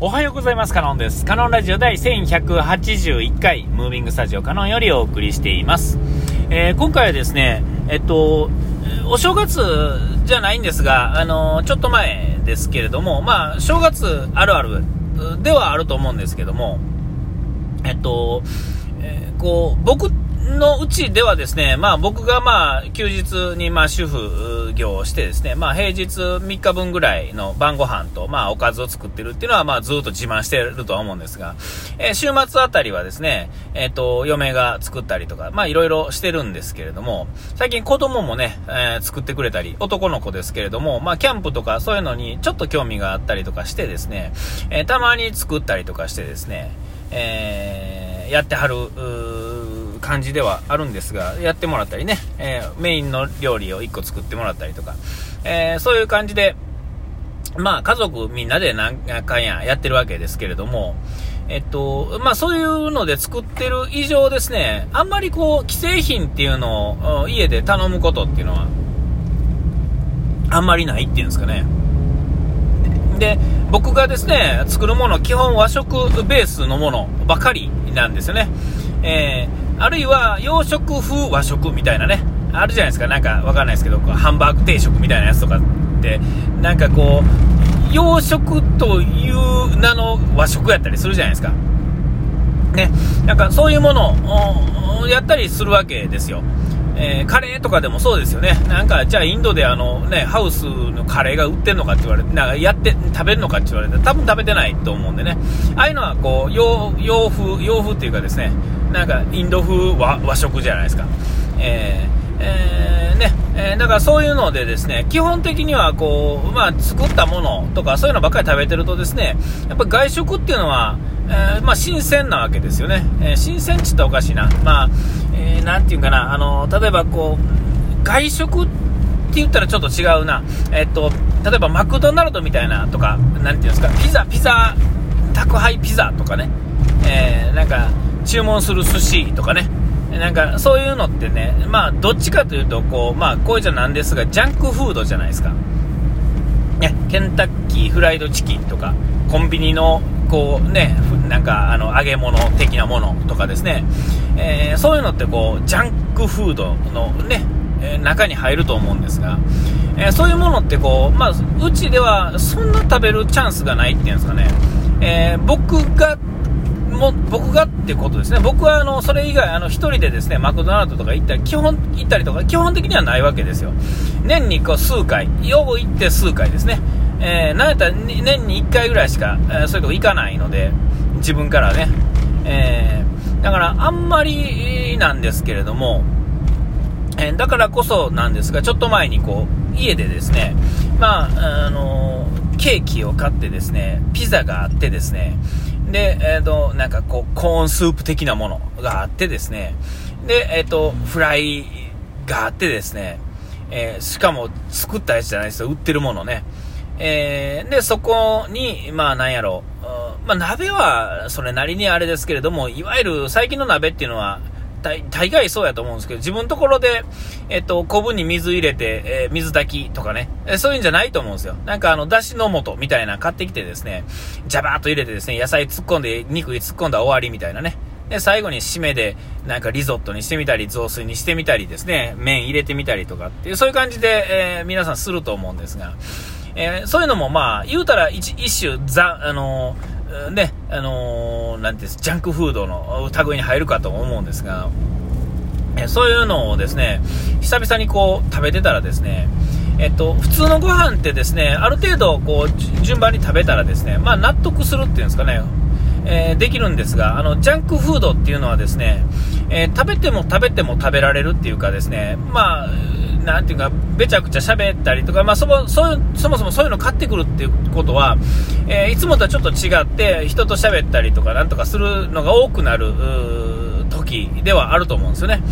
おはようございます。カノンです。カノンラジオ第1181回、ムービングスタジオカノンよりお送りしています。えー、今回はですね、えっと、お正月じゃないんですが、あの、ちょっと前ですけれども、まあ、正月あるあるではあると思うんですけども、えっと、えー、こう、僕ってのうちではですね、まあ僕がまあ休日にまあ主婦業をしてですね、まあ平日3日分ぐらいの晩ご飯とまあおかずを作ってるっていうのはまあずっと自慢してるとは思うんですが、えー、週末あたりはですね、えっ、ー、と、嫁が作ったりとか、まあいろいろしてるんですけれども、最近子供もね、えー、作ってくれたり、男の子ですけれども、まあキャンプとかそういうのにちょっと興味があったりとかしてですね、えたまに作ったりとかしてですね、えやってはる、感じではあるんですが、やってもらったりね、えー、メインの料理を1個作ってもらったりとか、えー、そういう感じで、まあ家族みんなで何回ややってるわけですけれども、えっと、まあそういうので作ってる以上ですね、あんまりこう、既製品っていうのを家で頼むことっていうのは、あんまりないっていうんですかね。で、僕がですね、作るもの、基本和食ベースのものばかりなんですよね。えーあるいは洋食風和食みたいなね、あるじゃないですか、なんかわかんないですけど、ハンバーグ定食みたいなやつとかって、なんかこう、洋食という名の和食やったりするじゃないですか。ね、なんかそういうものをやったりするわけですよ。えー、カレーとかでもそうですよね。なんか、じゃあインドであのね、ハウスのカレーが売ってんのかって言われて、なんかやって、食べるのかって言われて、多分食べてないと思うんでね。ああいうのはこう、洋、洋風、洋風っていうかですね、なんかインド風和和食じゃないですか。えー、えー、ね、えー、だからそういうのでですね、基本的にはこう、まあ作ったものとかそういうのばっかり食べてるとですね、やっぱ外食っていうのは、えー、まあ、新鮮なわけですよね。え、新鮮って言ったおかしいな。まあ、えー、ていうかな、あの、例えばこう、外食って言ったらちょっと違うな。えっと、例えばマクドナルドみたいなとか、なんていうんですか、ピザ、ピザ、宅配ピザとかね、えー、なんか、注文する寿司とかね、なんかそういうのってね、まあどっちかというと、こう、まあこういうじゃなんですが、ジャンクフードじゃないですか。ね、ケンタッキーフライドチキンとか、コンビニのこうね、なんかあの揚げ物的なものとかですね、えー、そういうのってこう、ジャンクフードのね、え、中に入ると思うんですが、えー、そういうものってこう、まあ、うちではそんな食べるチャンスがないっていうんですかね、え僕がも僕がってことですね、僕はあのそれ以外、あの1人でですねマクドナルドとか行ったり基本行ったりとか、基本的にはないわけですよ、年にこう数回、よう行って数回ですね、えー、なんやったら年に1回ぐらいしか、えー、そういうとこ行かないので、自分からね、えー、だからあんまりなんですけれども、えー、だからこそなんですが、ちょっと前にこう家でですね、まああのケーキを買ってですね、ピザがあってですね、で、えっ、ー、と、なんかこう、コーンスープ的なものがあってですね、で、えっ、ー、と、フライがあってですね、えー、しかも作ったやつじゃないですよ、売ってるものね。えー、で、そこに、まあなんやろ。う、まあ鍋はそれなりにあれですけれども、いわゆる最近の鍋っていうのは、大大概そうやと思うんですけど、自分のところで、えっと、昆布に水入れて、えー、水炊きとかね、えそういうんじゃないと思うんですよ。なんかあの、だしの素みたいな買ってきてですね、ジャバーっと入れてですね、野菜突っ込んで、肉に突っ込んだ終わりみたいなね。で、最後に締めで、なんかリゾットにしてみたり、雑炊にしてみたりですね、麺入れてみたりとかっていう、そういう感じで、えー、皆さんすると思うんですが、え、そういうのもまあ、言うたら一一種、ザ、あのー、ね、あのー、なんていうんです、ジャンクフードの類に入るかと思うんですが、えそういうのをですね、久々にこう、食べてたらですね、えっと、普通のご飯ってですね、ある程度、こう、順番に食べたらですね、まあ、納得するっていうんですかね、えー、できるんですが、あの、ジャンクフードっていうのはですね、えー、食べても食べても食べられるっていうかですね、まあ、なんていうか、べちゃくちゃ喋ったりとか、まあ、そもそもそもそういうの買ってくるっていうことは、えー、いつもとはちょっと違って、人と喋ったりとか、なんとかするのが多くなる、時ではあると思うんですよね。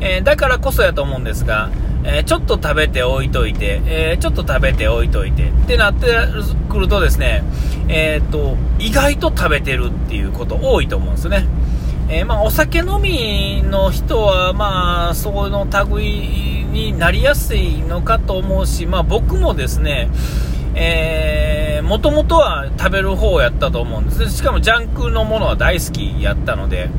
えー、だからこそやと思うんですが、えー、ちょっと食べておいといて、えー、ちょっと食べておいといてってなってくるとですね、えっと、意外と食べてるっていうこと多いと思うんですよね。えまあ、お酒飲みの人は、まあ、その類になりやすいのかと思うし、まあ、僕もですね、えもともとは食べる方やったと思うんです。しかもジャンクのものは大好きやったので、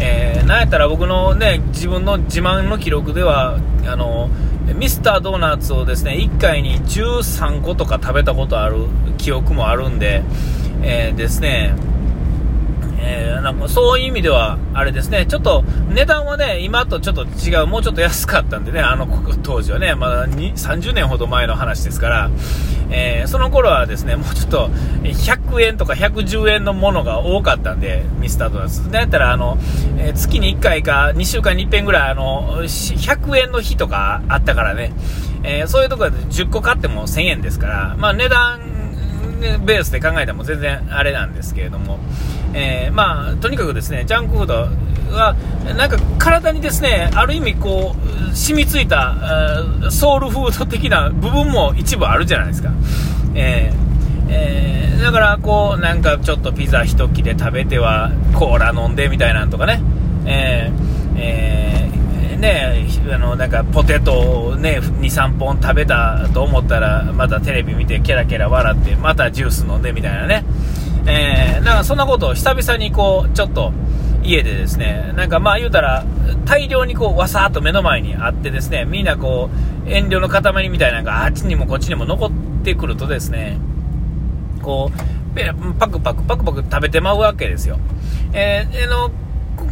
えー、なんやったら僕のね自分の自慢の記録ではあのミスタードーナツをですね1回に13個とか食べたことある記憶もあるんで、えー、ですねえー、なんかそういう意味では、あれですね、ちょっと値段はね、今とちょっと違う、もうちょっと安かったんでね、あの当時はね、まだ30年ほど前の話ですから、えー、その頃はですね、もうちょっと100円とか110円のものが多かったんで、ミスタードーナツ。だったら、あの、えー、月に1回か2週間に1遍ぐらい、あの、100円の日とかあったからね、えそういうところで10個買っても1000円ですから、まあ値段ベースで考えても全然あれなんですけれども、えー、まあ、とにかくですね、ジャンクフードは、なんか体にですね、ある意味こう、染みついた、ソウルフード的な部分も一部あるじゃないですか。えー、えー、だからこう、なんかちょっとピザ一切れ食べては、コーラ飲んでみたいなんとかね、えー、えー、ね、あのなんかポテトを、ね、2、3本食べたと思ったら、またテレビ見て、ケラケラ笑って、またジュース飲んでみたいなね、えー、だかそんなことを久々にこう、ちょっと家でですね、なんかまあ言うたら、大量にこう、わさーっと目の前にあってですね、みんなこう、遠慮の塊みたいなのがあっちにもこっちにも残ってくるとですね、こう、パクパクパクパク食べてまうわけですよ。えー、の、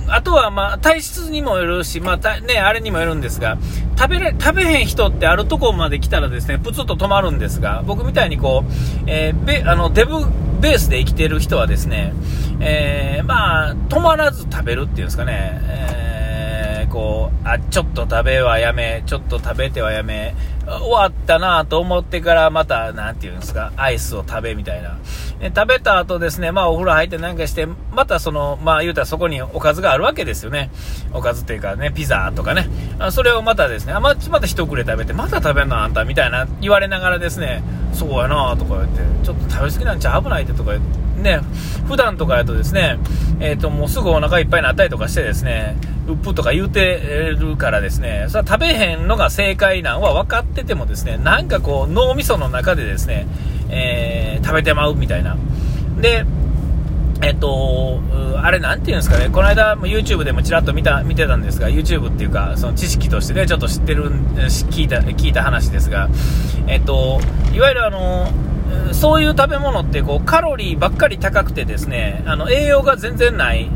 あとは、まあ、体質にもよるし、まあ、ね、あれにもよるんですが、食べれ、食べへん人ってあるとこまで来たらですね、プツッと止まるんですが、僕みたいにこう、えー、べ、あの、デブ、ベースで生きてる人はですね、えー、まあ、止まらず食べるっていうんですかね、えー、こう、あ、ちょっと食べはやめ、ちょっと食べてはやめ、終わったなと思ってからまた、なんていうんですか、アイスを食べみたいな。え食べた後ですね、まあお風呂入ってなんかして、またその、まあ言うたらそこにおかずがあるわけですよね。おかずっていうかね、ピザとかね。あそれをまたですね、あままた一くれ食べて、また食べんのあんたみたいな言われながらですね、そうやなとか言って、ちょっと食べ過ぎなんちゃ危ないってとか言って、ね、普段とかやとですね、えっ、ー、と、もうすぐお腹いっぱいになったりとかしてですね、うっぷとか言うてるからですね、それは食べへんのが正解なんは分かっててもですね、なんかこう脳みその中でですね、えー、食べてまうみたいな。で、えっと、あれなんていうんですかね、この間 YouTube でもちらっと見た、見てたんですが、YouTube っていうか、その知識としてね、ちょっと知ってる、聞いた、聞いた話ですが、えっと、いわゆるあの、そういう食べ物ってこうカロリーばっかり高くてですね、あの栄養が全然ない、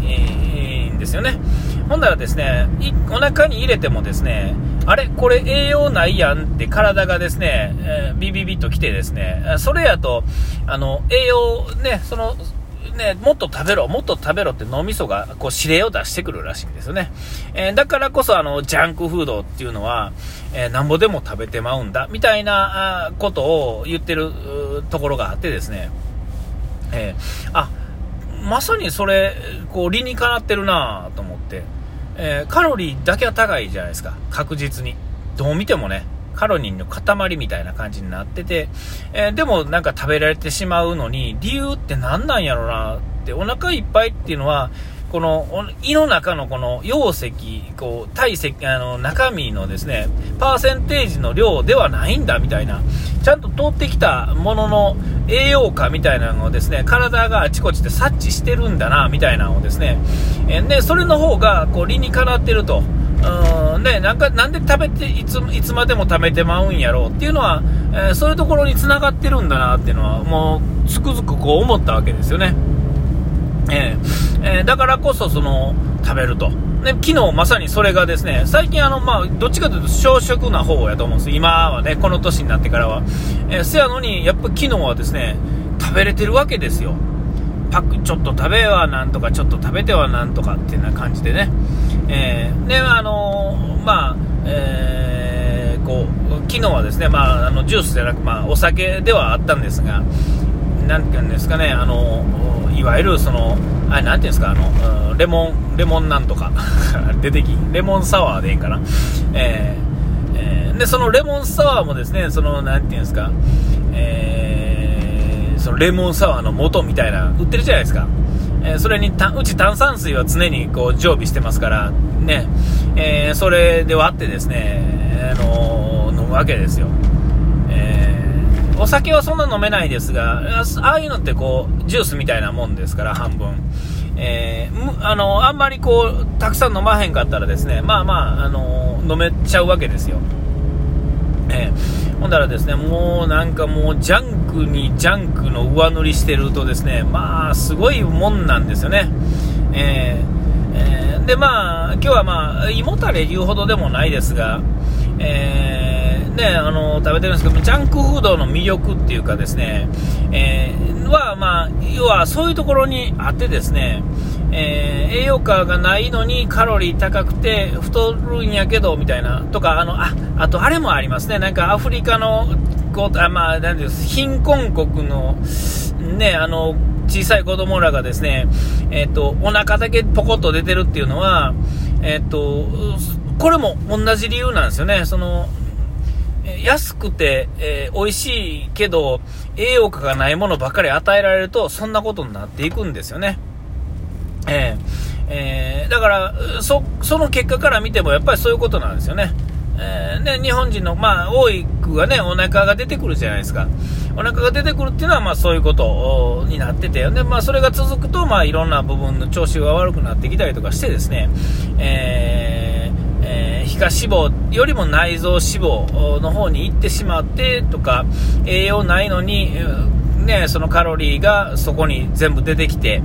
んですよね。ほんならですね、お腹に入れてもですね、あれこれ栄養ないやんって体がですね、えー、ビビビッと来てですね、それやと、あの、栄養ね、その、ね、もっと食べろ、もっと食べろって脳みそがこう指令を出してくるらしいんですよね。えー、だからこそあの、ジャンクフードっていうのは、えー、なんぼでも食べてまうんだ、みたいなことを言ってるところがあってですね、えー、あ、まさにそれ、こう理にかなってるなと思って、えー、カロリーだけは高いじゃないですか、確実に。どう見てもね。カロリーの塊みたいな感じになってて、えー、でもなんか食べられてしまうのに、理由って何なんやろなって、お腹いっぱいっていうのは、この胃の中のこの溶石、こう体積あの中身のですねパーセンテージの量ではないんだみたいな、ちゃんと通ってきたものの栄養価みたいなのをですね体があちこちで察知してるんだなみたいなのをですね、でそれの方がこう理にかなってると。うんね、なんかなんで食べていついつまでも食べてまうんやろうっていうのは、えー、そういうところにつながってるんだなっていうのはもうつくづくこう思ったわけですよね。えー、えー、だからこそその食べると。で昨日まさにそれがですね、最近あの、まあ、どっちかというと小食な方やと思うんです今はね、この年になってからは。えー、せやのに、やっぱ昨日はですね、食べれてるわけですよ。パックちょっと食べはなんとか、ちょっと食べてはなんとかっていうような感じでね。えー、で、あのー、まあ、えー、こう、昨日はですね、まあ、あの、ジュースじゃなく、まあ、お酒ではあったんですが、なんていうんですかね、あの、いわゆるその、あれ、なんていうんですか、あの、レモン、レモンなんとか、出てき、レモンサワーでいいかな。えー、えー、で、そのレモンサワーもですね、その、なんていうんですか、えー、そのレモンサワーの素みたいな、売ってるじゃないですか。えそれにうち炭酸水は常にこう常備してますから、ね、えー、それで割ってですね、あのー、飲むわけですよ。お酒はそんな飲めないですが、ああいうのってこう、ジュースみたいなもんですから、半分。えー、あの、あんまりこう、たくさん飲まへんかったらですね、まあまあ、あの飲めちゃうわけですよ。えー、ほんだらですね、もうなんかもうジャンクにジャンクの上塗りしてるとですね、まあ、すごいもんなんですよね。え、えー、で、まあ、今日はまあ、胃もたれ言うほどでもないですが、えー、ね、あの、食べてるんですけど、ジャンクフードの魅力っていうかですね、えー、は、まあ、要はそういうところにあってですね、えー、栄養価がないのにカロリー高くて太るんやけど、みたいな、とか、あの、あ、あとあれもありますね、なんかアフリカの、こう、あまあ、なんです貧困国の、ね、あの、小さい子供らがですね、え、ー、と、お腹だけポコッと出てるっていうのは、えっ、ー、と、これも同じ理由なんですよね。その、安くて、えー、美味しいけど、栄養価がないものばっかり与えられると、そんなことになっていくんですよね。えー、えー、だから、そ、その結果から見ても、やっぱりそういうことなんですよね。えー、ね、日本人の、まあ、多くがね、お腹が出てくるじゃないですか。お腹が出てくるっていうのは、まあ、そういうことになってて、で、まあ、それが続くと、まあ、いろんな部分の調子が悪くなってきたりとかしてですね、えー、皮下脂肪よりも内臓脂肪の方に行ってしまってとか、栄養ないのに、ね、そのカロリーがそこに全部出てきて、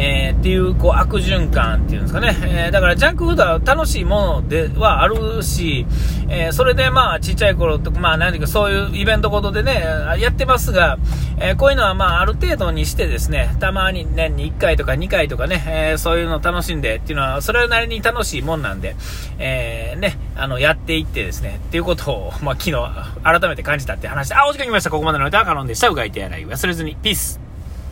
えー、っていうこう悪循環っていうんですかね、えー、だからジャンクフードは楽しいものではあるし、えー、それでまあちっちゃい頃とか、まあ何ていうかそういうイベントごとでね、やってますが、えこういうのはまあある程度にしてですね、たまに年に1回とか2回とかね、えそういうのを楽しんでっていうのは、それなりに楽しいもんなんで、えね、あの、やっていってですね、っていうことを、まあ昨日改めて感じたって話で、あ、お時間来ました。ここまでの歌はカノンでした。うがいてやらい忘れずに。ピース。